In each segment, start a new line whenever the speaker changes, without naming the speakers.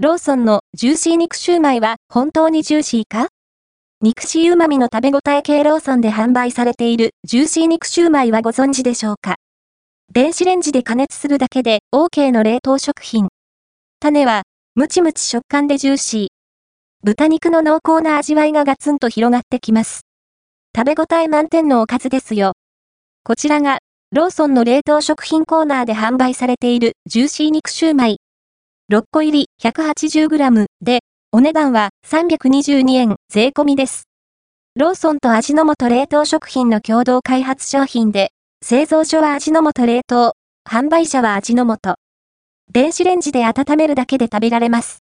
ローソンのジューシー肉シューマイは本当にジューシーか？肉々しい旨味の食べ応え系ローソンで販売されているジューシー肉シューマイはご存知でしょうか？電子レンジで加熱するだけで OK の冷凍食品。種は、ムチムチ食感でジューシー。豚肉の濃厚な味わいがガツンと広がってきます。食べ応え満点のおかずですよ。こちらが、ローソンの冷凍食品コーナーで販売されているジューシー肉シューマイ。6個入り 180g で、お値段は322円税込みです。ローソンと味の素冷凍食品の共同開発商品で、製造所は味の素冷凍、販売者は味の素。電子レンジで温めるだけで食べられます。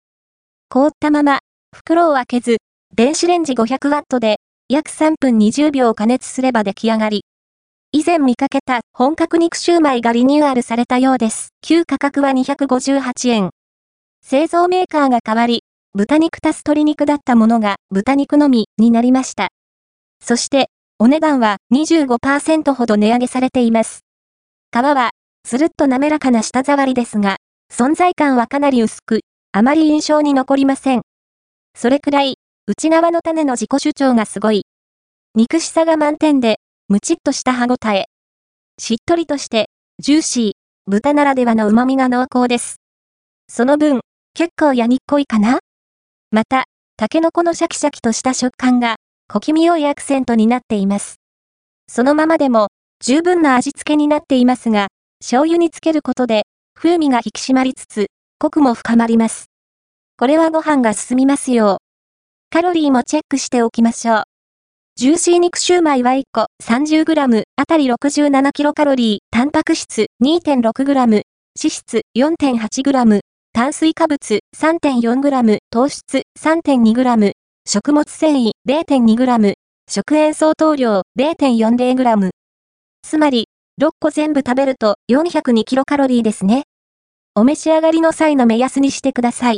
凍ったまま、袋を開けず、電子レンジ 500W で約3分20秒加熱すれば出来上がり。以前見かけた本格肉シューマイがリニューアルされたようです。旧価格は258円。製造メーカーが変わり、豚肉足す鶏肉だったものが豚肉のみになりました。そして、お値段は25%ほど値上げされています。皮は、つるっと滑らかな舌触りですが、存在感はかなり薄く、あまり印象に残りません。それくらい、内側の種の自己主張がすごい。肉しさが満点で、むちっとした歯ごたえ。しっとりとして、ジューシー、豚ならではの旨味が濃厚です。その分、結構脂っこいかな？また、タケノコのシャキシャキとした食感が、小気味良いアクセントになっています。そのままでも、十分な味付けになっていますが、醤油につけることで、風味が引き締まりつつ、コクも深まります。これはご飯が進みますよ。カロリーもチェックしておきましょう。ジューシー肉シューマイは1個 30g あたり 67kcal、タンパク質 2.6g、脂質 4.8g、炭水化物 3.4g、糖質 3.2g、食物繊維 0.2g、食塩相当量 0.40g。つまり、6個全部食べると 402kcal ですね。お召し上がりの際の目安にしてください。